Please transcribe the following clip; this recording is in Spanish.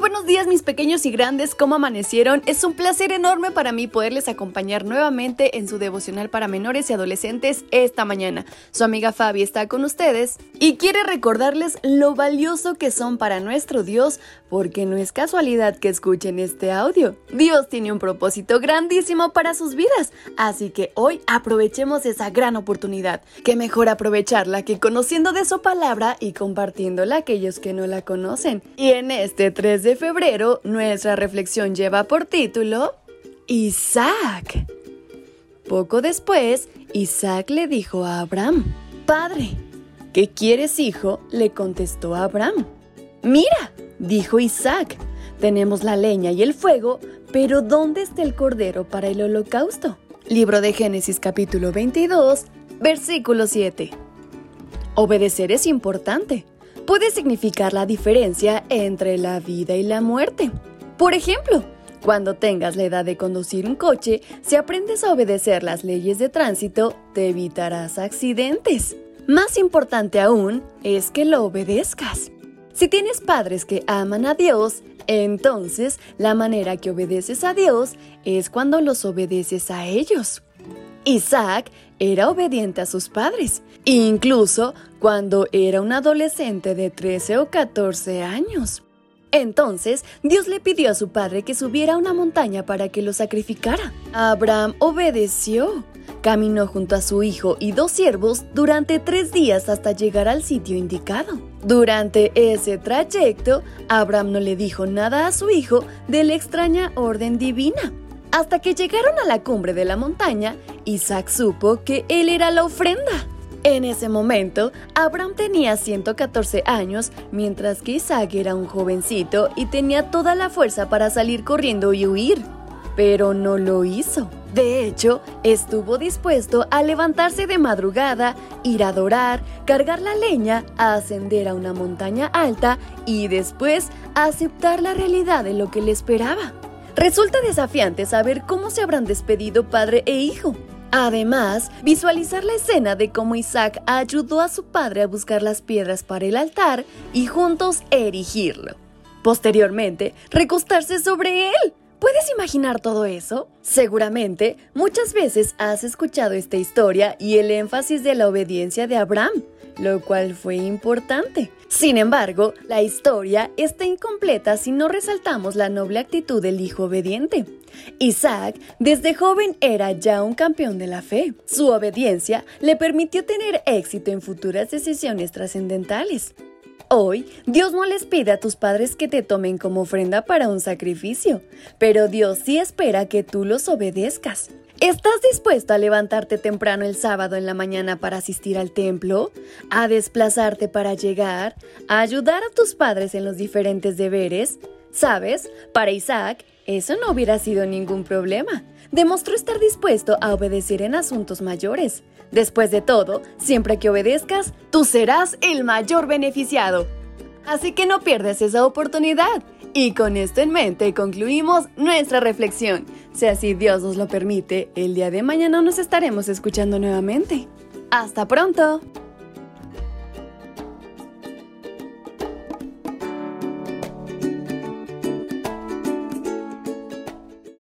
Buenos días mis pequeños y grandes, ¿cómo amanecieron? Es un placer enorme para mí poderles acompañar nuevamente en su devocional para menores y adolescentes esta mañana. Su amiga Fabi está con ustedes y quiere recordarles lo valioso que son para nuestro Dios porque no es casualidad que escuchen este audio. Dios tiene un propósito grandísimo para sus vidas, así que hoy aprovechemos esa gran oportunidad. Qué mejor aprovecharla que conociendo de su palabra y compartiéndola a aquellos que no la conocen. Y en este 3 de febrero, nuestra reflexión lleva por título Isaac. Poco después, Isaac le dijo a Abraham, Padre, ¿qué quieres, hijo? le contestó Abraham. Mira, dijo Isaac, tenemos la leña y el fuego, pero ¿dónde está el cordero para el holocausto? Libro de Génesis capítulo 22, versículo 7. Obedecer es importante puede significar la diferencia entre la vida y la muerte. Por ejemplo, cuando tengas la edad de conducir un coche, si aprendes a obedecer las leyes de tránsito, te evitarás accidentes. Más importante aún es que lo obedezcas. Si tienes padres que aman a Dios, entonces la manera que obedeces a Dios es cuando los obedeces a ellos. Isaac era obediente a sus padres, incluso cuando era un adolescente de 13 o 14 años. Entonces Dios le pidió a su padre que subiera a una montaña para que lo sacrificara. Abraham obedeció. Caminó junto a su hijo y dos siervos durante tres días hasta llegar al sitio indicado. Durante ese trayecto, Abraham no le dijo nada a su hijo de la extraña orden divina. Hasta que llegaron a la cumbre de la montaña, Isaac supo que él era la ofrenda. En ese momento, Abraham tenía 114 años, mientras que Isaac era un jovencito y tenía toda la fuerza para salir corriendo y huir. Pero no lo hizo. De hecho, estuvo dispuesto a levantarse de madrugada, ir a adorar, cargar la leña, a ascender a una montaña alta y después aceptar la realidad de lo que le esperaba. Resulta desafiante saber cómo se habrán despedido padre e hijo. Además, visualizar la escena de cómo Isaac ayudó a su padre a buscar las piedras para el altar y juntos erigirlo. Posteriormente, recostarse sobre él. ¿Puedes imaginar todo eso? Seguramente, muchas veces has escuchado esta historia y el énfasis de la obediencia de Abraham, lo cual fue importante. Sin embargo, la historia está incompleta si no resaltamos la noble actitud del hijo obediente. Isaac desde joven era ya un campeón de la fe. Su obediencia le permitió tener éxito en futuras decisiones trascendentales. Hoy, Dios no les pide a tus padres que te tomen como ofrenda para un sacrificio, pero Dios sí espera que tú los obedezcas. ¿Estás dispuesto a levantarte temprano el sábado en la mañana para asistir al templo? ¿A desplazarte para llegar? ¿A ayudar a tus padres en los diferentes deberes? ¿Sabes? Para Isaac, eso no hubiera sido ningún problema. Demostró estar dispuesto a obedecer en asuntos mayores. Después de todo, siempre que obedezcas, tú serás el mayor beneficiado. Así que no pierdas esa oportunidad. Y con esto en mente concluimos nuestra reflexión. Si así Dios nos lo permite, el día de mañana nos estaremos escuchando nuevamente. ¡Hasta pronto!